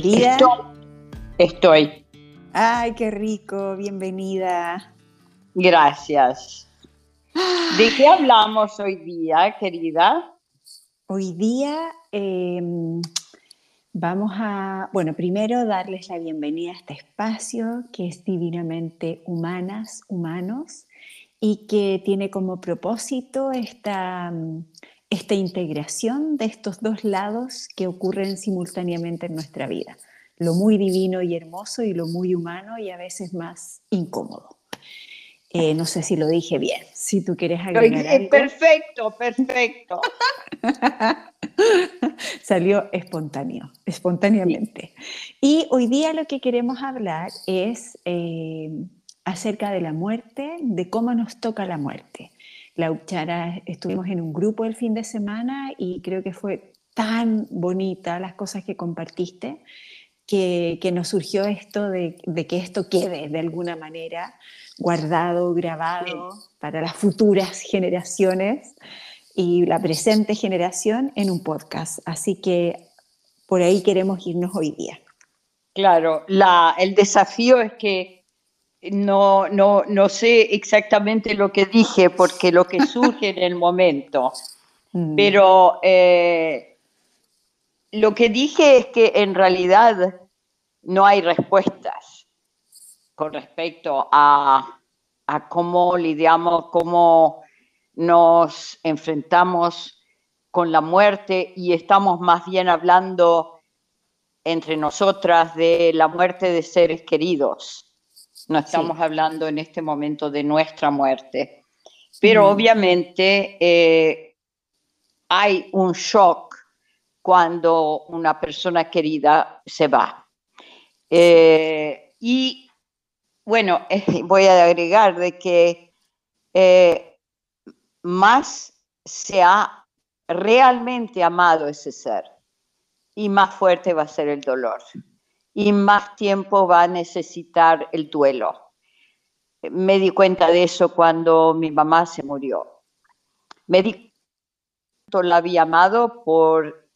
Querida. Estoy. Ay, qué rico, bienvenida. Gracias. ¿De qué hablamos hoy día, querida? Hoy día em, vamos a, bueno, primero darles la bienvenida a este espacio que es divinamente humanas, humanos, y que tiene como propósito esta, esta integración de estos dos lados que ocurren simultáneamente en nuestra vida, lo muy divino y hermoso y lo muy humano y a veces más incómodo. Eh, no sé si lo dije bien, si tú quieres agregar algo. Perfecto, perfecto. Salió espontáneo, espontáneamente. Y hoy día lo que queremos hablar es eh, acerca de la muerte, de cómo nos toca la muerte. La Uchara, estuvimos en un grupo el fin de semana y creo que fue tan bonita las cosas que compartiste que, nos surgió esto de, que esto quede de alguna manera guardado, grabado para las futuras generaciones y la presente generación en un podcast. Así que por ahí queremos irnos hoy día. Claro, la, el desafío es que no, no, no sé exactamente lo que dije porque lo que surge en el momento, mm. pero eh, lo que dije es que en realidad no hay respuestas con respecto a, a cómo lidiamos, cómo nos enfrentamos con la muerte y estamos más bien hablando entre nosotras de la muerte de seres queridos. No estamos hablando en este momento de nuestra muerte. Pero obviamente eh, hay un shock cuando una persona querida se va. Eh, y bueno, voy a agregar de que eh, más se ha realmente amado ese ser y más fuerte va a ser el dolor y más tiempo va a necesitar el duelo. Me di cuenta de eso cuando mi mamá se murió. Me di cuenta la había amado por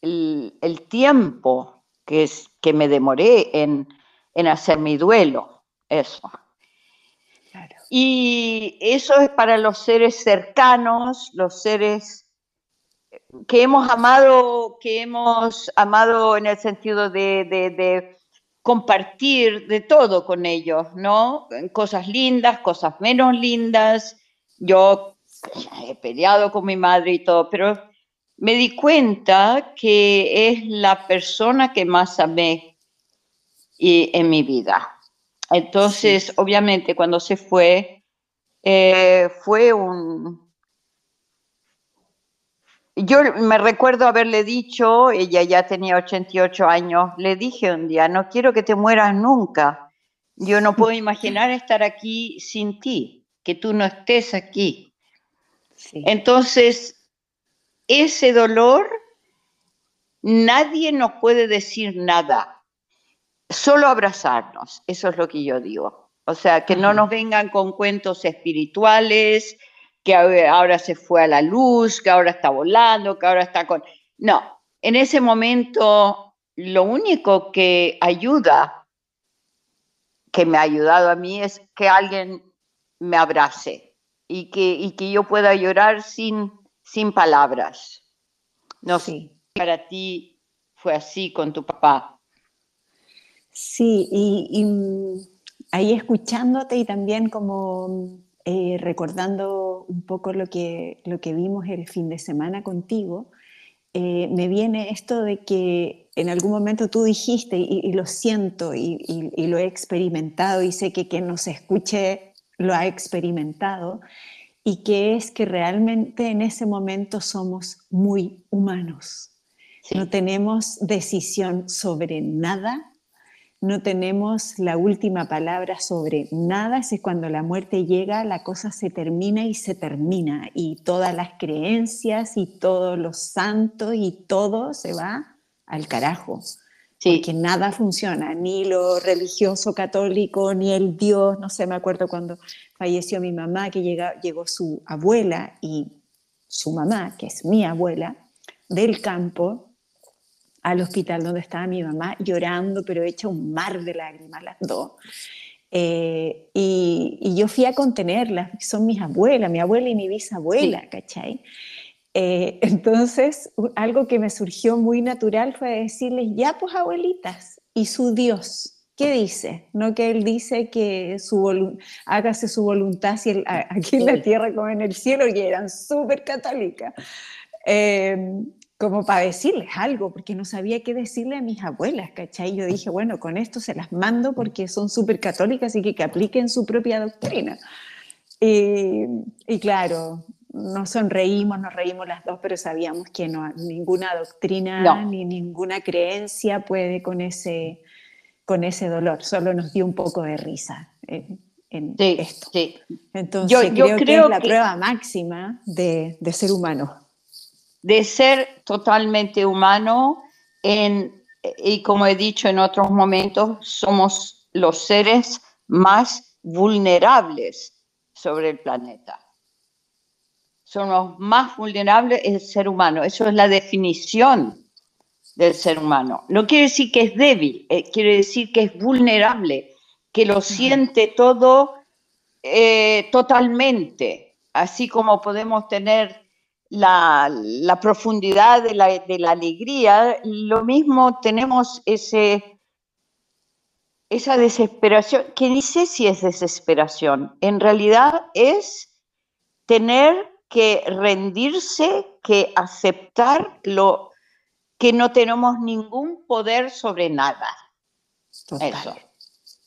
el, tiempo que, es, que me demoré en, en hacer mi duelo. Eso. Y eso es para los seres cercanos, los seres que hemos amado, que hemos amado en el sentido de, compartir de todo con ellos, ¿no? Cosas lindas, cosas menos lindas. Yo he peleado con mi madre y todo, pero me di cuenta que es la persona que más amé en mi vida. Entonces, obviamente, cuando se fue, eh, fue un... Yo me recuerdo haberle dicho, ella ya tenía 88 años, le dije un día, no quiero que te mueras nunca. Yo no puedo imaginar estar aquí sin ti, que tú no estés aquí. Entonces, ese dolor, nadie nos puede decir nada solo abrazarnos, eso es lo que yo digo. O sea, que no nos vengan con cuentos espirituales, que ahora se fue a la luz, que ahora está volando, que ahora está con... No, en ese momento lo único que ayuda, que me ha ayudado a mí, es que alguien me abrace y que, y que yo pueda llorar sin, sin palabras. No sé, para ti fue así con tu papá. Sí, y, mm, ahí escuchándote y también como eh, recordando un poco lo que, lo que vimos el fin de semana contigo, eh, me viene esto de que en algún momento tú dijiste, y, lo siento, y, lo he experimentado, y sé que quien nos escuche lo ha experimentado, y que es que realmente en ese momento somos muy humanos. No tenemos decisión sobre nada, no tenemos la última palabra sobre nada, es cuando la muerte llega, la cosa se termina y se termina, y todas las creencias y todos los santos y todo se va al carajo. Sí. Porque nada funciona, ni lo religioso católico, ni el Dios, no sé, me acuerdo cuando falleció mi mamá, que llegó su abuela y su mamá, que es mi abuela, del campo, al hospital donde estaba mi mamá llorando, pero hecha un mar de lágrimas las dos. Eh, y, yo fui a contenerlas, son mis abuelas, mi abuela y mi bisabuela, ¿cachai? Eh, entonces, algo que me surgió muy natural fue decirles, ya pues abuelitas, ¿y su Dios? ¿Qué dice? No que él dice que su hágase su voluntad si aquí en la tierra como en el cielo, que eran súper católicas. Em, como para decirles algo, porque no sabía qué decirle a mis abuelas, ¿cachai? Yo dije, bueno, con esto se las mando porque son súper católicas y que, que apliquen su propia doctrina. Y, y, claro, nos sonreímos, nos reímos las dos, pero sabíamos que no, ninguna doctrina ni ninguna creencia puede con ese, con ese dolor, solo nos dio un poco de risa en, esto. Entonces yo, creo, que es la prueba máxima de, ser humano. De ser totalmente humano en, y como he dicho en otros momentos, somos los seres más vulnerables sobre el planeta. Somos más vulnerables el ser humano. Eso es la definición del ser humano. No quiere decir que es débil, eh, quiere decir que es vulnerable, que lo siente todo eh, totalmente, así como podemos tener la, profundidad de la, de la, alegría, lo mismo tenemos ese, esa desesperación, que dice si es desesperación, en realidad es tener que rendirse, que aceptar lo que no tenemos ningún poder sobre nada. Total,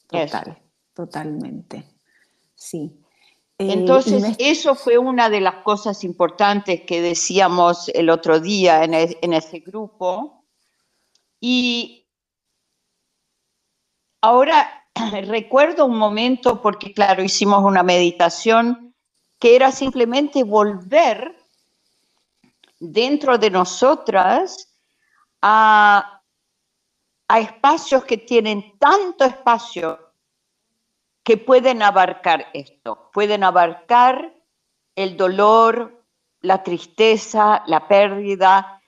total, totalmente. Sí. Eh, Entonces, eso fue una de las cosas importantes que decíamos el otro día en, en ese grupo. Y ahora recuerdo un momento, porque claro, hicimos una meditación que era simplemente volver dentro de nosotras a, espacios que tienen tanto espacio que pueden abarcar esto, pueden abarcar el dolor, la tristeza, la pérdida,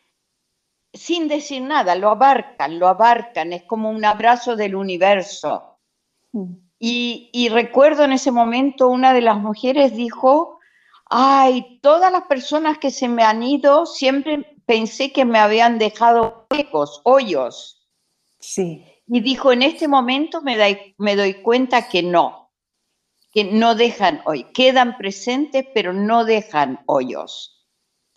sin decir nada, lo abarcan, lo abarcan, es como un abrazo del universo. Mm. Y, y, recuerdo en ese momento una de las mujeres dijo, ay, todas las personas que se me han ido siempre pensé que me habían dejado huecos, hoyos. Sí. Y dijo, en este momento me, me doy cuenta que no, que no dejan hoy, quedan presentes, pero no dejan hoyos.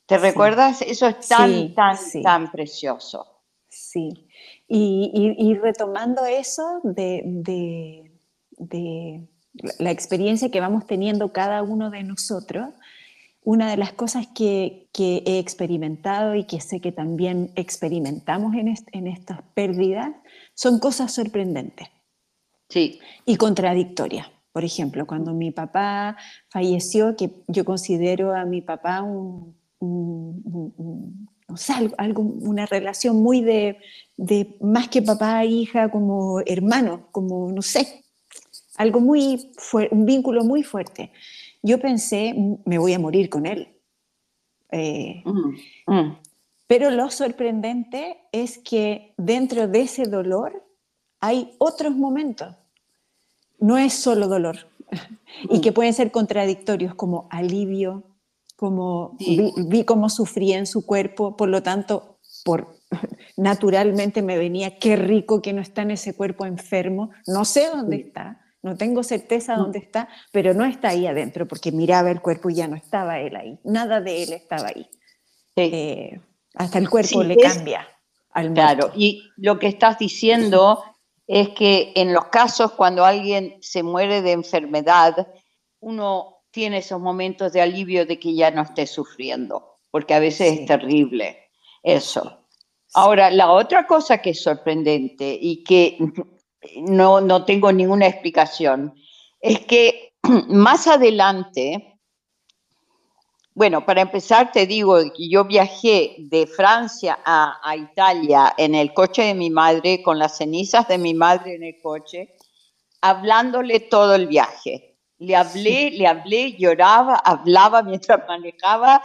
¿Te recuerdas? Eso es tan, tan, tan precioso. Sí. Y, retomando eso de, de la experiencia que vamos teniendo cada uno de nosotros, una de las cosas que, he experimentado y que sé que también experimentamos en, estas pérdidas son cosas sorprendentes sí. y contradictorias. Por ejemplo, cuando mi papá falleció, que yo considero a mi papá un, algo, una relación muy de, de más que papá e hija, como hermano, como no sé, algo muy, un vínculo muy fuerte yo pensé, me voy a morir con él. Eh, mm, mm. Pero lo sorprendente es que dentro de ese dolor hay otros momentos. No es solo dolor. y que pueden ser contradictorios como alivio, como vi, cómo sufría en su cuerpo, por lo tanto, por, naturalmente me venía, qué rico que no está en ese cuerpo enfermo, no sé dónde está, no tengo certeza mm. dónde está, pero no está ahí adentro, porque miraba el cuerpo y ya no estaba él ahí. Nada de él estaba ahí. Eh, hasta el cuerpo le cambia al Claro, y lo que estás diciendo es que en los casos cuando alguien se muere de enfermedad, uno tiene esos momentos de alivio de que ya no esté sufriendo, porque a veces es terrible eso. Ahora, la otra cosa que es sorprendente y que no, no tengo ninguna explicación. Es que más adelante, bueno, para empezar te digo que yo viajé de Francia a, a, Italia en el coche de mi madre, con las cenizas de mi madre en el coche, hablándole todo el viaje. Le hablé, le hablé, lloraba, hablaba mientras manejaba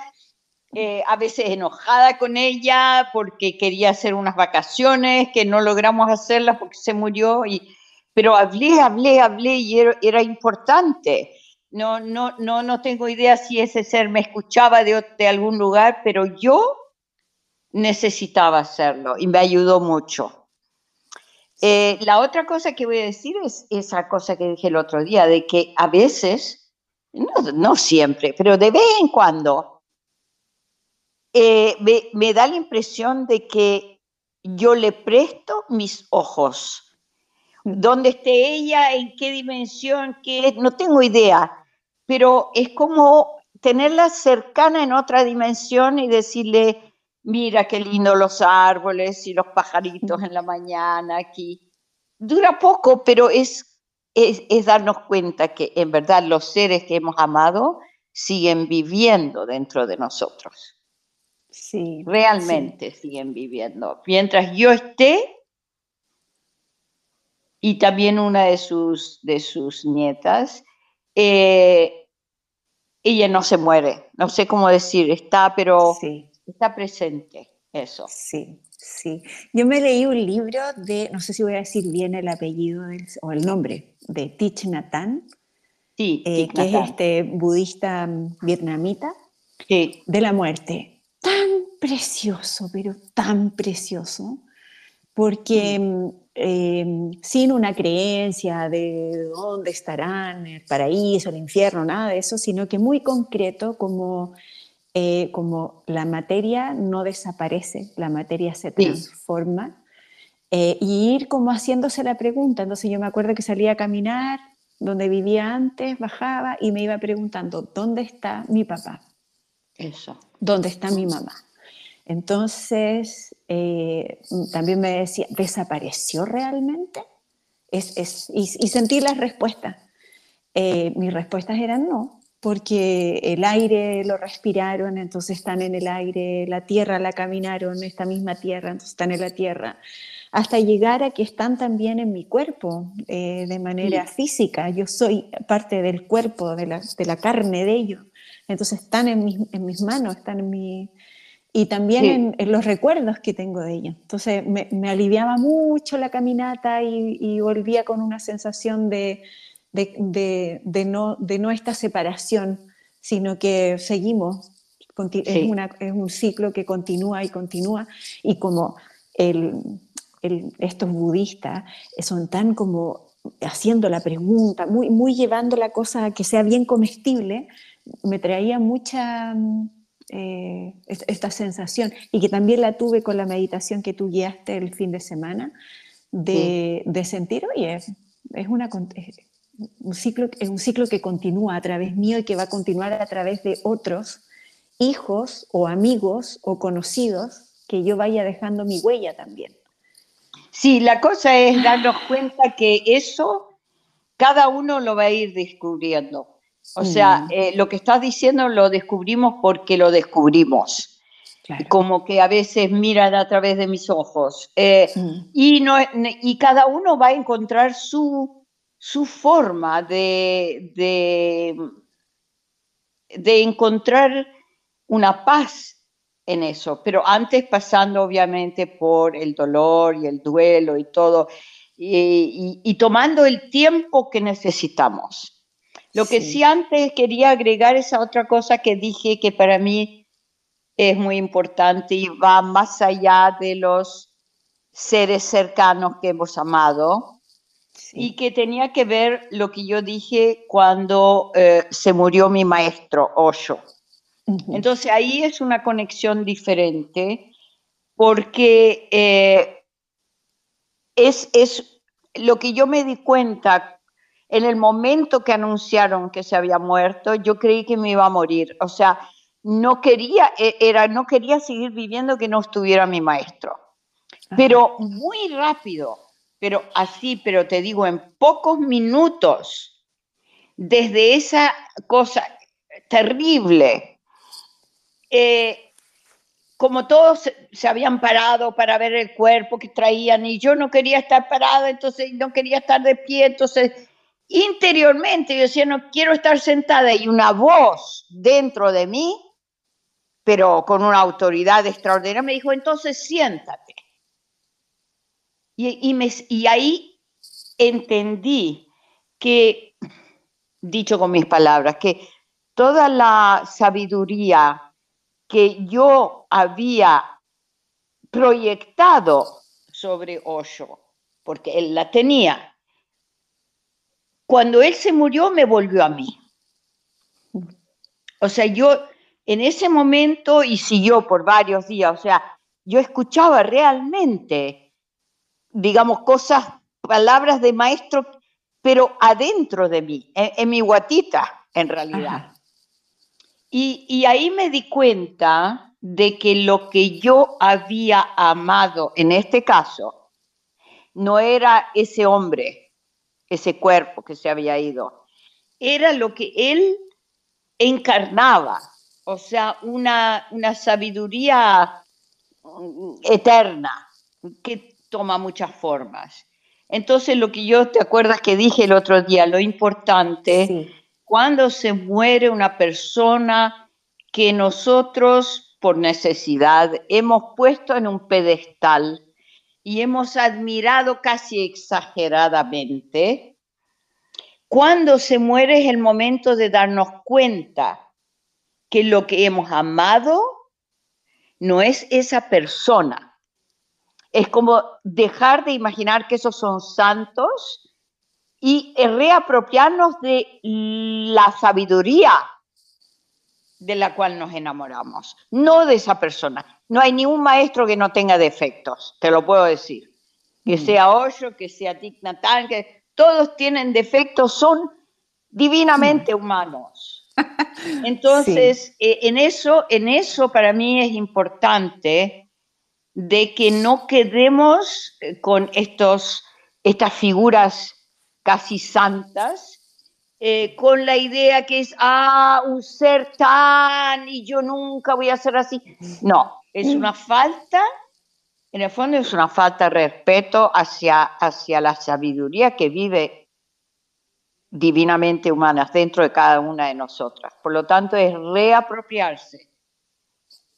eh, a veces enojada con ella porque quería hacer unas vacaciones que no logramos hacerlas porque se murió, y, pero hablé, hablé, hablé y era, importante. No, no, no, no tengo idea si ese ser me escuchaba de, de algún lugar, pero yo necesitaba hacerlo y me ayudó mucho. Eh, la otra cosa que voy a decir es esa cosa que dije el otro día, de que a veces, no, no siempre, pero de vez en cuando, eh, me, da la impresión de que yo le presto mis ojos. Mm. ¿Dónde esté ella? ¿En qué dimensión? ¿Qué? No tengo idea, pero es como tenerla cercana en otra dimensión y decirle, mira qué lindo los árboles y los pajaritos en la mañana aquí. Dura poco, pero es, es darnos cuenta que en verdad los seres que hemos amado siguen viviendo dentro de nosotros. Sí, realmente siguen viviendo. Mientras yo esté, y también una de sus, de sus nietas, eh, ella no se muere, no sé cómo decir, está, pero está presente, eso. Sí, sí. Yo me leí un libro de, no sé si voy a decir bien el apellido o el nombre, de Thich Nhat sí, eh, que es este budista vietnamita, de la muerte. Tan precioso, pero tan precioso, porque em, sin una creencia de dónde estarán, el paraíso, el infierno, nada de eso, sino que muy concreto como, eh, como la materia no desaparece, la materia se transforma. Eh, y ir como haciéndose la pregunta. Entonces yo me acuerdo que salía a caminar donde vivía antes, bajaba y me iba preguntando, ¿dónde está mi papá? Eso. ¿Dónde está mi mamá? Entonces, eh, también me decía, ¿desapareció realmente? Es, y, sentí las respuestas. Eh, mis respuestas eran no, porque el aire lo respiraron, entonces están en el aire, la tierra la caminaron, esta misma tierra, entonces están en la tierra, hasta llegar a que están también en mi cuerpo eh, de manera física. Yo soy parte del cuerpo, de la, de la carne de ellos. Entonces están en mis, en mis manos, están en mi... Y también en, los recuerdos que tengo de ellos. Entonces me, me aliviaba mucho la caminata y, y, volvía con una sensación de, de, de, no, de no esta separación, sino que seguimos. Es, una, es, un ciclo que continúa y continúa. Y como el, el, estos budistas son tan como haciendo la pregunta, muy, muy llevando la cosa a que sea bien comestible, me traía mucha eh, esta sensación y que también la tuve con la meditación que tú guiaste el fin de semana, de, de sentir, oye, es, una, un ciclo, es un ciclo que continúa a través mío y que va a continuar a través de otros hijos o amigos o conocidos que yo vaya dejando mi huella también. Sí, la cosa es darnos cuenta que eso cada uno lo va a ir descubriendo. O sea, eh, lo que estás diciendo lo descubrimos porque lo descubrimos. Como que a veces miran a través de mis ojos. Eh, y, no, y cada uno va a encontrar su, su forma de, de, de encontrar una paz en eso, pero antes pasando obviamente por el dolor y el duelo y todo, y tomando el tiempo que necesitamos. Lo que sí. antes quería agregar esa otra cosa que dije que para mí es muy importante y va más allá de los seres cercanos que hemos amado y que tenía que ver lo que yo dije cuando eh, se murió mi maestro Osho. Entonces ahí es una conexión diferente porque eh, es, es lo que yo me di cuenta en el momento que anunciaron que se había muerto, yo creí que me iba a morir. O sea, no quería, e, era, no quería seguir viviendo que no estuviera mi maestro. Pero muy rápido, pero así, pero te digo, en pocos minutos, desde esa cosa terrible, eh, como todos se habían parado para ver el cuerpo que traían y yo no quería estar parada, entonces no quería estar de pie, entonces interiormente yo decía, no quiero estar sentada y una voz dentro de mí pero con una autoridad extraordinaria, me dijo, entonces siéntate. Y, me, y ahí entendí que, dicho con mis palabras, que toda la sabiduría que yo había proyectado sobre Osho, porque él la tenía, cuando él se murió me volvió a mí. O sea, yo en ese momento y siguió por varios días, o sea, yo escuchaba realmente, digamos, cosas, palabras de maestro, pero adentro de mí, en, mi guatita, en realidad. Y, y ahí me di cuenta de que lo que yo había amado, en este caso, no era ese hombre, ese cuerpo que se había ido, era lo que él encarnaba, o sea, una, una sabiduría mm, eterna que toma muchas formas. Entonces, lo que yo te acuerdas que dije el otro día, lo importante, cuando se muere una persona que nosotros, por necesidad, hemos puesto en un pedestal y hemos admirado casi exageradamente, cuando se muere es el momento de darnos cuenta que lo que hemos amado no es esa persona. Es como dejar de imaginar que esos son santos y reapropiarnos de la sabiduría de la cual nos enamoramos, no de esa persona. No hay ningún maestro que no tenga defectos, te lo puedo decir. Que mm. sea Osho, que sea Thich que todos tienen defectos, son divinamente humanos. Entonces, eh, en, eso, en eso para mí es importante de que no quedemos eh, con estos, estas figuras casi santas, eh, con la idea que es, ah, un ser tan y yo nunca voy a ser así. No, es una falta, en el fondo es una falta de respeto hacia, hacia la sabiduría que vive divinamente humanas dentro de cada una de nosotras. Por lo tanto, es reapropiarse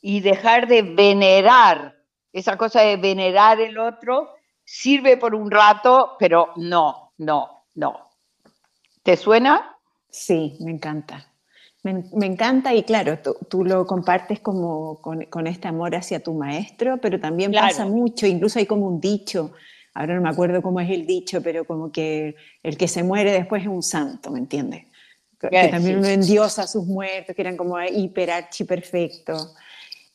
y dejar de venerar. Esa cosa de venerar el otro sirve por un rato, pero no, no, no. ¿Te suena? Sí, me encanta. Me, encanta y claro, tú, lo compartes como con, este amor hacia tu maestro, pero también pasa mucho, incluso hay como un dicho ahora no me acuerdo cómo es el dicho, pero como que el que se muere después es un santo, ¿me entiendes? Que también uno endiosa a sus muertos, que eran como hiper archi perfectos.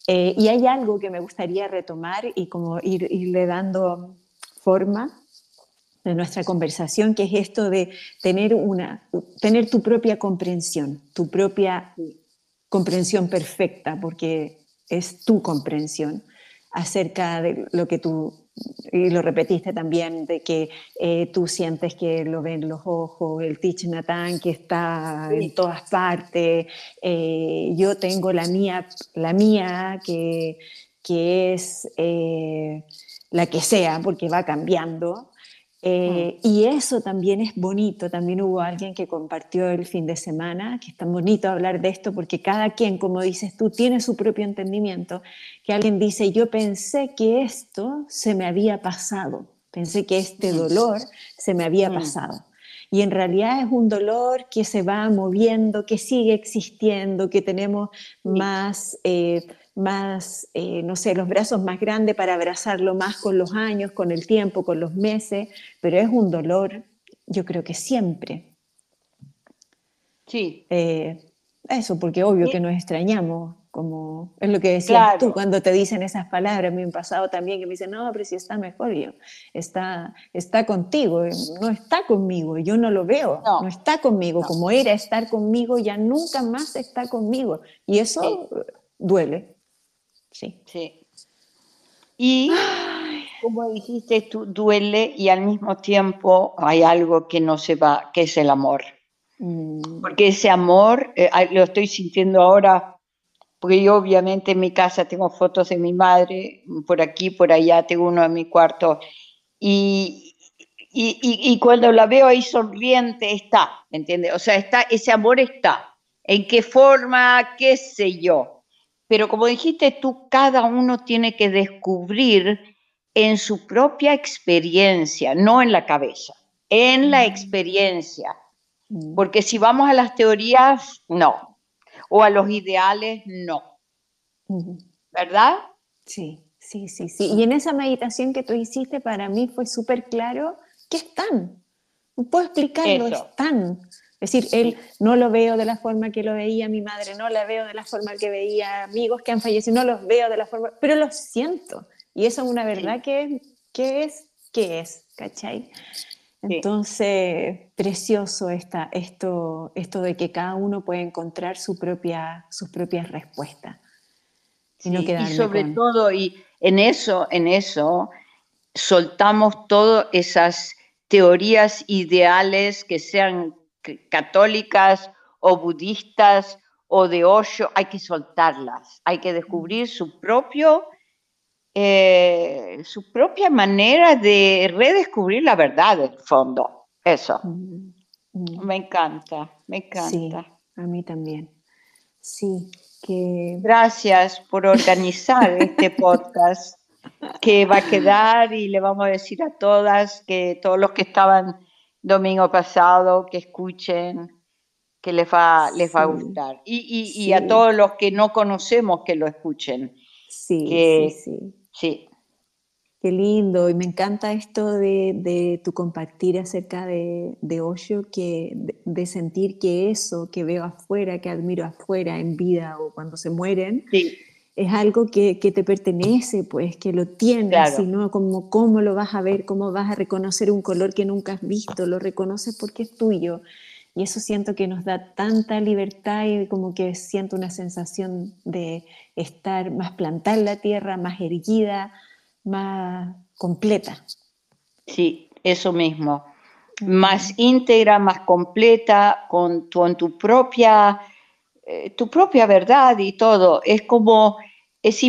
Eh, y hay algo que me gustaría retomar y como ir, irle dando forma de nuestra conversación, que es esto de tener, una, tener tu propia comprensión, tu propia comprensión perfecta, porque es tu comprensión acerca de lo que tú y lo repetiste también, de que eh, tú sientes que lo ven los ojos, el Tich Natán que está en todas partes, eh, yo tengo la mía, la mía que, que es eh, la que sea, porque va cambiando, eh, y eso también es bonito, también hubo alguien que compartió el fin de semana, que es tan bonito hablar de esto porque cada quien, como dices tú, tiene su propio entendimiento, que alguien dice, yo pensé que esto se me había pasado, pensé que este dolor se me había pasado. Y en realidad es un dolor que se va moviendo, que sigue existiendo, que tenemos más... Eh, más, eh, no sé, los brazos más grandes para abrazarlo más con los años, con el tiempo, con los meses, pero es un dolor, yo creo que siempre. Sí. Eh, eso, porque obvio que nos extrañamos, como es lo que decías tú cuando te dicen esas palabras. Me pasado también que me dicen, no, pero si está mejor, yo, está, está contigo, no está conmigo, yo no lo veo, no, está conmigo, como era estar conmigo, ya nunca más está conmigo. Y eso duele. Sí. Sí. Y como dijiste, tú duele y al mismo tiempo hay algo que no se va, que es el amor. Mm. Porque ese amor, eh, lo estoy sintiendo ahora, porque yo obviamente en mi casa tengo fotos de mi madre, por aquí, por allá, tengo uno en mi cuarto, y, y, y, cuando la veo ahí sonriente, está, ¿me entiendes? O sea, está, ese amor está. ¿En qué forma? ¿Qué sé yo? Pero como dijiste tú, cada uno tiene que descubrir en su propia experiencia, no en la cabeza, en la experiencia. Mm. Porque si vamos a las teorías, no. O a los ideales, no. ¿Verdad? Sí, sí, sí, sí. Y en esa meditación que tú hiciste, para mí fue súper claro que están. Puedo explicarlo, están. Es decir, él no lo veo de la forma que lo veía mi madre, no la veo de la forma que veía amigos que han fallecido, no los veo de la forma, pero los siento. Y eso es una verdad que, que, es, que es, ¿cachai? Entonces, precioso está esto, esto de que cada uno puede encontrar su propia, sus propias respuestas. Y, sobre todo, y en eso, en eso, soltamos todas esas teorías ideales que sean católicas o budistas o de Osho, hay que soltarlas, hay que descubrir su propio, eh, su propia manera de redescubrir la verdad del fondo. Eso. Mm, mm. Me encanta, me encanta. a mí también. Sí, que... Gracias por organizar este podcast que va a quedar y le vamos a decir a todas que todos los que estaban domingo pasado, que escuchen, que les va, les va a gustar. Y, y, a todos los que no conocemos que lo escuchen. Sí, sí, sí. Sí. Qué lindo, y me encanta esto de, de tu compartir acerca de, de Osho, que, de, sentir que eso que veo afuera, que admiro afuera en vida o cuando se mueren, sí es algo que, te pertenece, pues, que lo tienes, sino como cómo lo vas a ver, cómo vas a reconocer un color que nunca has visto, lo reconoces porque es tuyo. Y eso siento que nos da tanta libertad y como que siento una sensación de estar más plantada en la tierra, más erguida, más completa. Sí, eso mismo. Más íntegra, más completa, con tu, tu propia, eh, tu propia verdad y todo. Es como es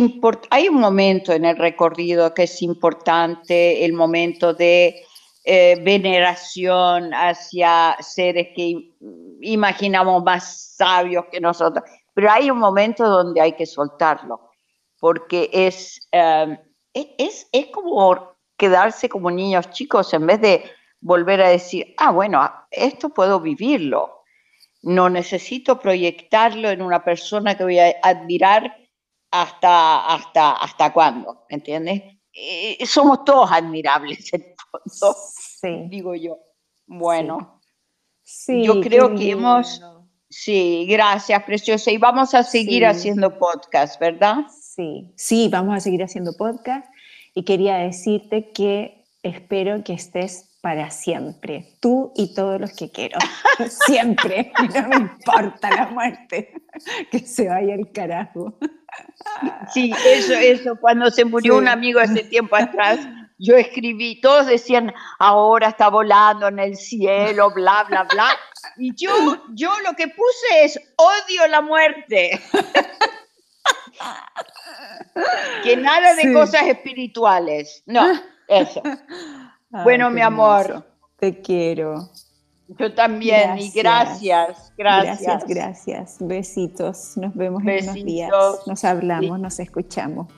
hay un momento en el recorrido que es importante, el momento de eh, veneración hacia seres que imaginamos más sabios que nosotros, pero hay un momento donde hay que soltarlo, porque es, em, es, es como quedarse como niños chicos en vez de volver a decir, ah, bueno, esto puedo vivirlo, no necesito proyectarlo en una persona que voy a admirar hasta, hasta, hasta cuándo, ¿me entiendes? Eh, somos todos admirables, en sí. digo yo. Bueno, sí. yo creo que hemos... Sí, gracias, preciosa. Y vamos a seguir haciendo podcast, ¿verdad? Sí, sí, vamos a seguir haciendo podcast. Y quería decirte que espero que estés para siempre, tú y todos los que quiero, siempre, no me importa la muerte, que se vaya el carajo. Sí, eso, eso, cuando se murió un amigo hace tiempo atrás, yo escribí, todos decían, ahora está volando en el cielo, bla, bla, bla, y yo, yo lo que puse es, odio la muerte. que nada de cosas espirituales, no, eso. Bueno, mi amor. Te quiero. Yo también, y gracias, gracias. Gracias, gracias. Besitos. Nos vemos en unos días. Nos hablamos, nos escuchamos.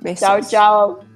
Besos. Chao, chao.